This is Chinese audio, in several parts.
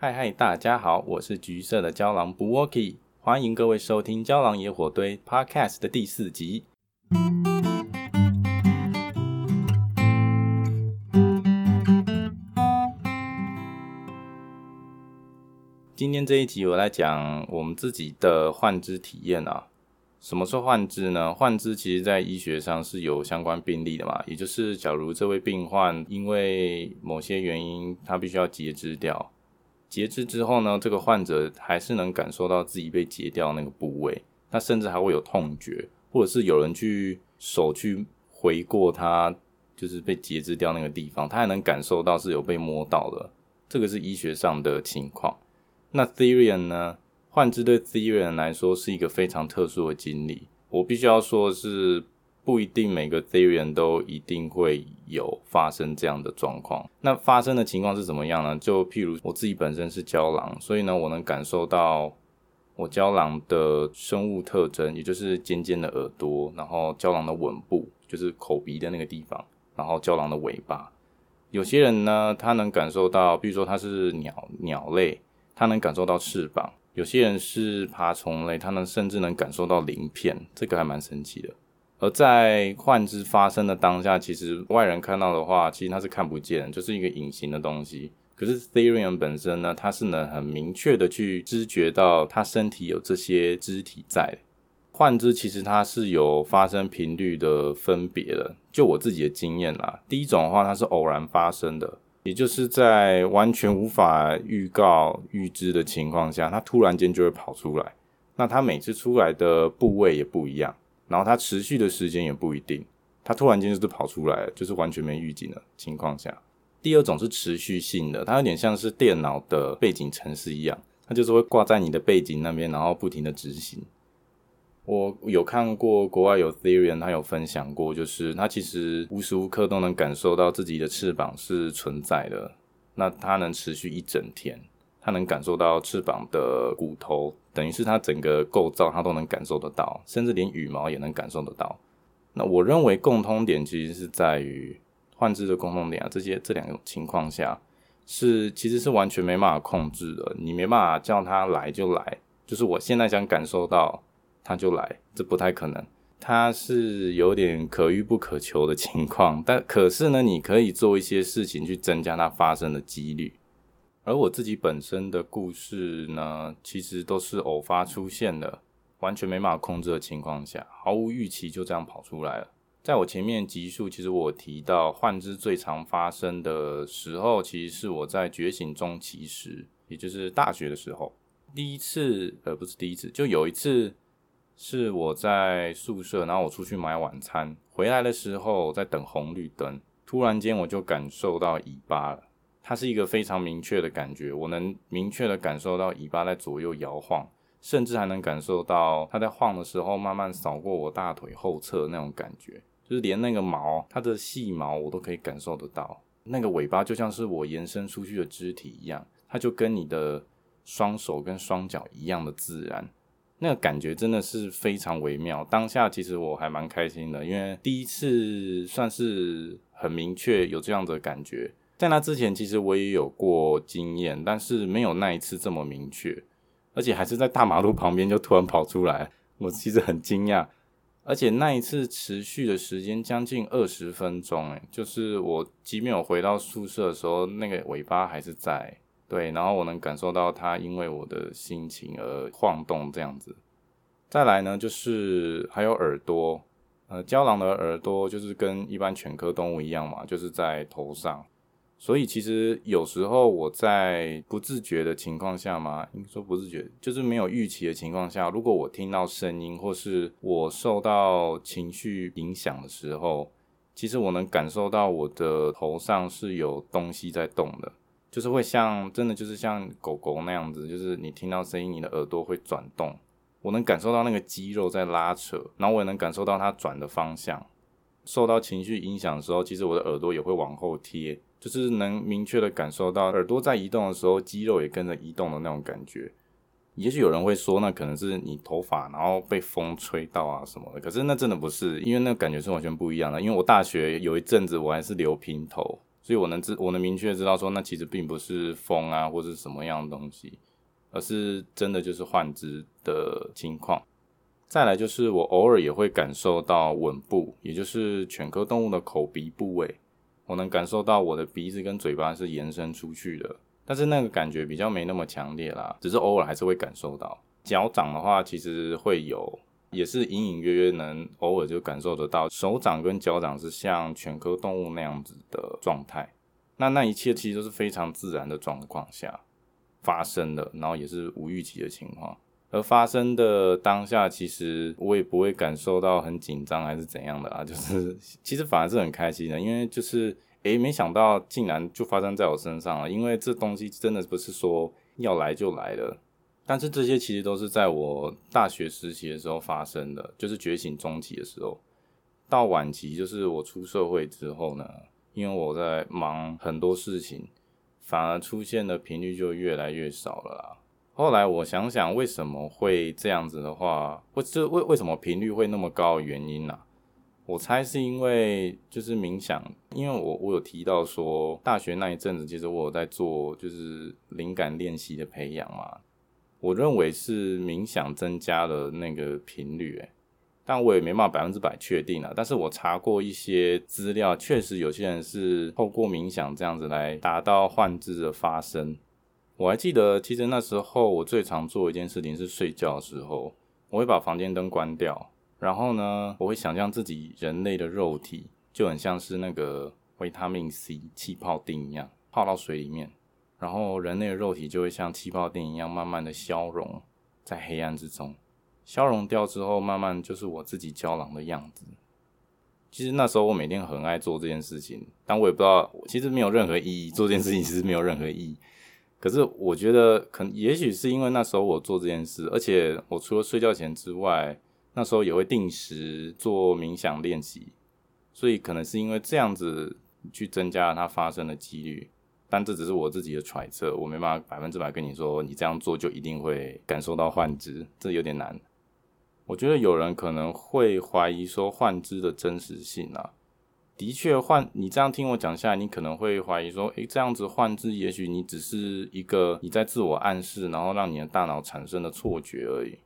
嗨嗨，大家好，我是橘色的胶囊 Bookie，欢迎各位收听《胶囊野火堆》Podcast 的第四集。今天这一集我来讲我们自己的幻肢体验啊。什么是幻肢呢？幻肢其实在医学上是有相关病例的嘛，也就是假如这位病患因为某些原因，他必须要截肢掉，截肢之后呢，这个患者还是能感受到自己被截掉那个部位，他甚至还会有痛觉，或者是有人去手去回过他，就是被截肢掉那个地方，他还能感受到是有被摸到的，这个是医学上的情况。那 Theorian 呢？幻肢对 Theorian 来说是一个非常特殊的经历。我必须要说是，不一定每个 Therian 都一定会有发生这样的状况。那发生的情况是怎么样呢？就譬如我自己本身是胶囊，所以呢，我能感受到我胶囊的生物特征，也就是尖尖的耳朵，然后胶囊的吻部，就是口鼻的那个地方，然后胶囊的尾巴。有些人呢，他能感受到，比如说他是鸟鸟类，他能感受到翅膀。有些人是爬虫类，他能甚至能感受到鳞片，这个还蛮神奇的。而在幻肢发生的当下，其实外人看到的话，其实他是看不见，就是一个隐形的东西。可是 Therian 本身呢，它是能很明确的去知觉到他身体有这些肢体在。幻肢其实它是有发生频率的分别的，就我自己的经验啦，第一种的话，它是偶然发生的。也就是在完全无法预告预知的情况下，它突然间就会跑出来。那它每次出来的部位也不一样，然后它持续的时间也不一定。它突然间就是跑出来，就是完全没预警的情况下。第二种是持续性的，它有点像是电脑的背景程式一样，它就是会挂在你的背景那边，然后不停的执行。我有看过国外有 Therian，他有分享过，就是他其实无时无刻都能感受到自己的翅膀是存在的。那它能持续一整天，他能感受到翅膀的骨头，等于是他整个构造他都能感受得到，甚至连羽毛也能感受得到。那我认为共通点其实是在于幻肢的共通点啊，这些这两种情况下是其实是完全没办法控制的，你没办法叫他来就来，就是我现在想感受到。他就来，这不太可能。他是有点可遇不可求的情况，但可是呢，你可以做一些事情去增加它发生的几率。而我自己本身的故事呢，其实都是偶发出现的，完全没办法控制的情况下，毫无预期就这样跑出来了。在我前面集数，其实我提到幻肢最常发生的时候，其实是我在觉醒中期时，也就是大学的时候，第一次，呃，不是第一次，就有一次。是我在宿舍，然后我出去买晚餐，回来的时候在等红绿灯，突然间我就感受到尾巴了。它是一个非常明确的感觉，我能明确的感受到尾巴在左右摇晃，甚至还能感受到它在晃的时候慢慢扫过我大腿后侧那种感觉，就是连那个毛，它的细毛我都可以感受得到。那个尾巴就像是我延伸出去的肢体一样，它就跟你的双手跟双脚一样的自然。那个感觉真的是非常微妙，当下其实我还蛮开心的，因为第一次算是很明确有这样的感觉。在那之前，其实我也有过经验，但是没有那一次这么明确，而且还是在大马路旁边就突然跑出来，我其实很惊讶。而且那一次持续的时间将近二十分钟，诶，就是我即便我回到宿舍的时候，那个尾巴还是在。对，然后我能感受到它因为我的心情而晃动这样子。再来呢，就是还有耳朵，呃，胶囊的耳朵就是跟一般犬科动物一样嘛，就是在头上。所以其实有时候我在不自觉的情况下嘛，应该说不自觉，就是没有预期的情况下，如果我听到声音或是我受到情绪影响的时候，其实我能感受到我的头上是有东西在动的。就是会像真的，就是像狗狗那样子，就是你听到声音，你的耳朵会转动。我能感受到那个肌肉在拉扯，然后我也能感受到它转的方向。受到情绪影响的时候，其实我的耳朵也会往后贴，就是能明确的感受到耳朵在移动的时候，肌肉也跟着移动的那种感觉。也许有人会说，那可能是你头发然后被风吹到啊什么的，可是那真的不是，因为那感觉是完全不一样的。因为我大学有一阵子我还是留平头。所以我能知我能明确知道说，那其实并不是风啊，或者什么样的东西，而是真的就是换肢的情况。再来就是我偶尔也会感受到吻部，也就是犬科动物的口鼻部位，我能感受到我的鼻子跟嘴巴是延伸出去的，但是那个感觉比较没那么强烈啦，只是偶尔还是会感受到。脚掌的话，其实会有，也是隐隐约约能偶尔就感受得到，手掌跟脚掌是像犬科动物那样子的状态。那那一切其实都是非常自然的状况下发生的，然后也是无预期的情况。而发生的当下，其实我也不会感受到很紧张还是怎样的啊，就是 其实反而是很开心的，因为就是诶，没想到竟然就发生在我身上了，因为这东西真的不是说要来就来的，但是这些其实都是在我大学时期的时候发生的，就是觉醒中期的时候，到晚期就是我出社会之后呢，因为我在忙很多事情，反而出现的频率就越来越少了啦。后来我想想，为什么会这样子的话，或者为为什么频率会那么高的原因呢、我猜是因为就是冥想，因为我我有提到说，大学那一阵子，其实我有在做就是灵感练习的培养嘛。我认为是冥想增加了那个频率，诶，但我也没办法百分之百确定啊。但是我查过一些资料，确实有些人是透过冥想这样子来达到幻知的发生。我还记得，其实那时候我最常做一件事情是睡觉的时候，我会把房间灯关掉，然后呢，我会想象自己人类的肉体就很像是那个维他命 C 气泡钉一样泡到水里面，然后人类的肉体就会像气泡錠一样慢慢的消融在黑暗之中，消融掉之后，慢慢就是我自己胶囊的样子。其实那时候我每天很爱做这件事情，但我也不知道，其实没有任何意义，做这件事情其实没有任何意义。可是我觉得，可能也许是因为那时候我做这件事，而且我除了睡觉前之外，那时候也会定时做冥想练习，所以可能是因为这样子去增加了它发生的几率。但这只是我自己的揣测，我没办法百分之百跟你说，你这样做就一定会感受到幻肢，这有点难。我觉得有人可能会怀疑说幻肢的真实性啊。的确，幻你这样听我讲下来，你可能会怀疑说，诶，这样子幻肢，也许你只是一个你在自我暗示，然后让你的大脑产生的错觉而已。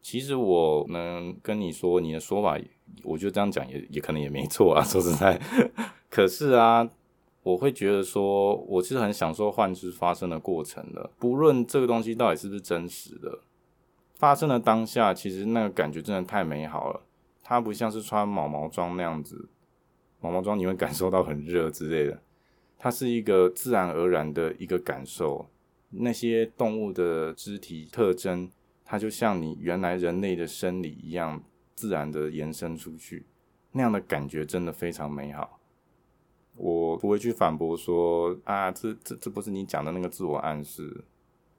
其实我能跟你说，你的说法，我就这样讲也也可能也没错啊。说实在，可是啊，我会觉得说，我其实很享受幻肢发生的过程的，不论这个东西到底是不是真实的，发生的当下，其实那个感觉真的太美好了。它不像是穿毛毛装那样子。毛毛装你会感受到很热之类的，它是一个自然而然的一个感受。那些动物的肢体特征，它就像你原来人类的生理一样，自然的延伸出去，那样的感觉真的非常美好。我不会去反驳说啊，这这这不是你讲的那个自我暗示。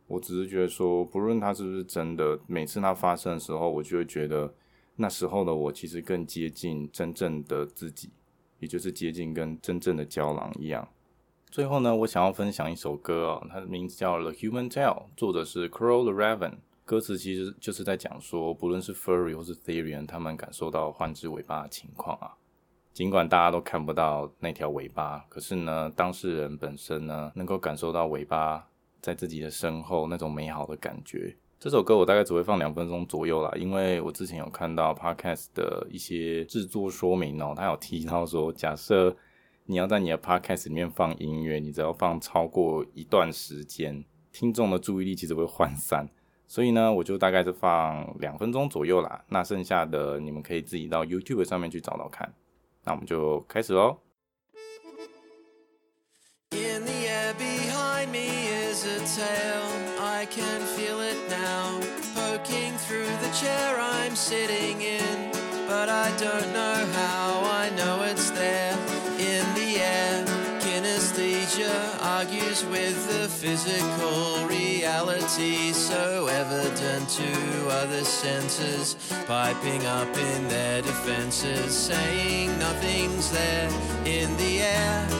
我只是觉得说，不论它是不是真的，每次它发生的时候，我就会觉得那时候的我其实更接近真正的自己。也就是接近跟真正的胶囊一样。最后呢，我想要分享一首歌哦，它的名字叫《The Human Tail》，作者是 Crow the Raven。歌词其实就是在讲说，不论是 Furry 或是 Therian，他们感受到幻肢尾巴的情况啊。尽管大家都看不到那条尾巴，可是呢，当事人本身呢，能够感受到尾巴在自己的身后那种美好的感觉。这首歌我大概只会放两分钟左右啦，因为我之前有看到 podcast 的一些制作说明哦，他有提到说，假设你要在你的 podcast 里面放音乐，你只要放超过一段时间，听众的注意力其实会涣散。所以呢，我就大概是放两分钟左右啦。那剩下的你们可以自己到 YouTube 上面去找找看。那我们就开始喽。In the air behind me is a tale. I can feel it now, poking through the chair I'm sitting in. But I don't know how, I know it's there in the air. Kinesthesia argues with the physical reality, so evident to other senses, piping up in their defenses, saying nothing's there in the air.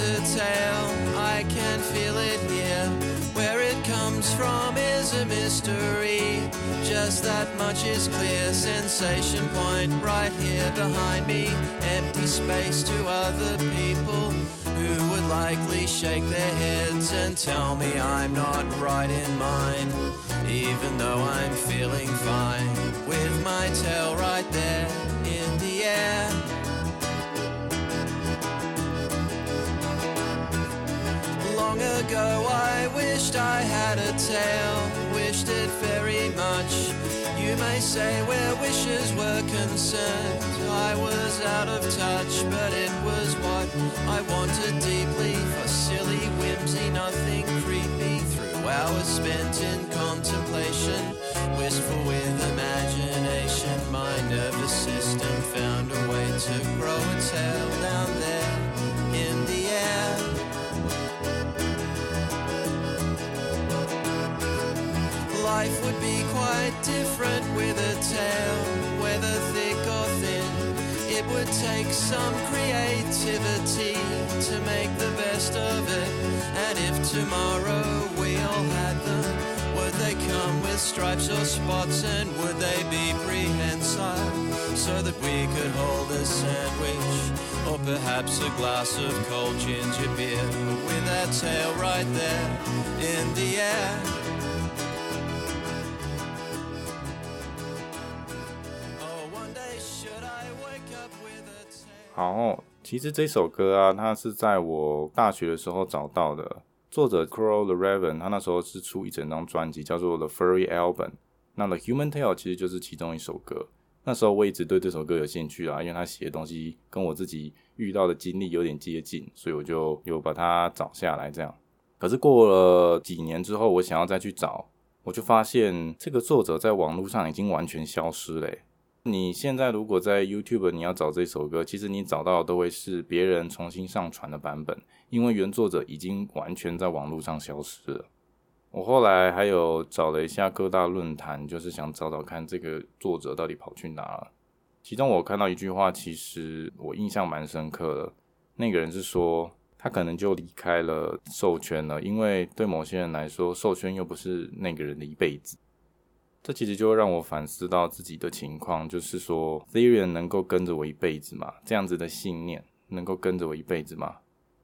a tale, I can feel it here. Where it comes from is a mystery. Just that much is clear. Sensation point right here behind me. Empty space to other people who would likely shake their heads and tell me I'm not right in mine. Even though I'm feeling fine with my tail right there. Long ago I wished I had a tail, wished it very much. You may say where wishes were concerned, I was out of touch, but it was what I wanted deeply for silly whimsy, nothing creepy. Through hours spent in contemplation, wistful with imagination, my nervous system found a way to grow a tail down there in the air. Life would be quite different with a tail, whether thick or thin. It would take some creativity to make the best of it. And if tomorrow we all had them, would they come with stripes or spots? And would they be prehensile so that we could hold a sandwich? Or perhaps a glass of cold ginger beer with that tail right there in the air. 好，其实这首歌啊，它是在我大学的时候找到的。作者 Crow the Raven，他那时候是出一整张专辑，叫做 The Furry Album。那 The Human Tail 其实就是其中一首歌。那时候我一直对这首歌有兴趣啊，因为他写的东西跟我自己遇到的经历有点接近，所以我就有把它找下来这样。可是过了几年之后，我想要再去找，我就发现这个作者在网络上已经完全消失了。你现在如果在 YouTube 你要找这首歌，其实你找到的都会是别人重新上传的版本，因为原作者已经完全在网络上消失了。我后来还有找了一下各大论坛，就是想找找看这个作者到底跑去哪了。其中我看到一句话，其实我印象蛮深刻的。那个人是说，他可能就离开了兽圈了，因为对某些人来说，兽圈又不是那个人的一辈子。这其实就会让我反思到自己的情况，就是说，Therian 能够跟着我一辈子吗？这样子的信念能够跟着我一辈子吗？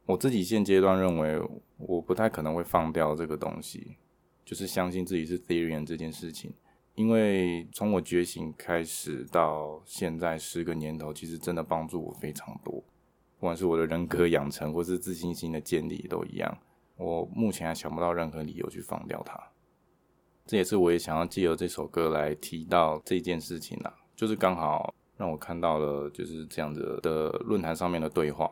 我自己现阶段认为，我不太可能会放掉这个东西，就是相信自己是 Therian 这件事情。因为从我觉醒开始到现在十个年头，其实真的帮助我非常多，不管是我的人格养成，或是自信心的建立，都一样。我目前还想不到任何理由去放掉它。这也是我也想要借由这首歌来提到这件事情啦，就是刚好让我看到了就是这样子的论坛上面的对话。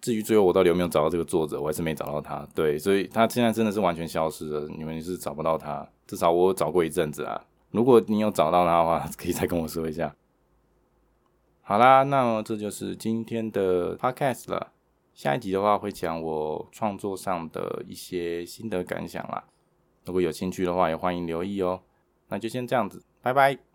至于最后我到底有没有找到这个作者，我还是没找到他。对，所以他现在真的是完全消失了，你们是找不到他。至少我找过一阵子啊。如果你有找到他的话，可以再跟我说一下。好啦，那么这就是今天的 podcast 了。下一集的话会讲我创作上的一些心得感想啦。如果有兴趣的话，也欢迎留意哦。那就先这样子，拜拜。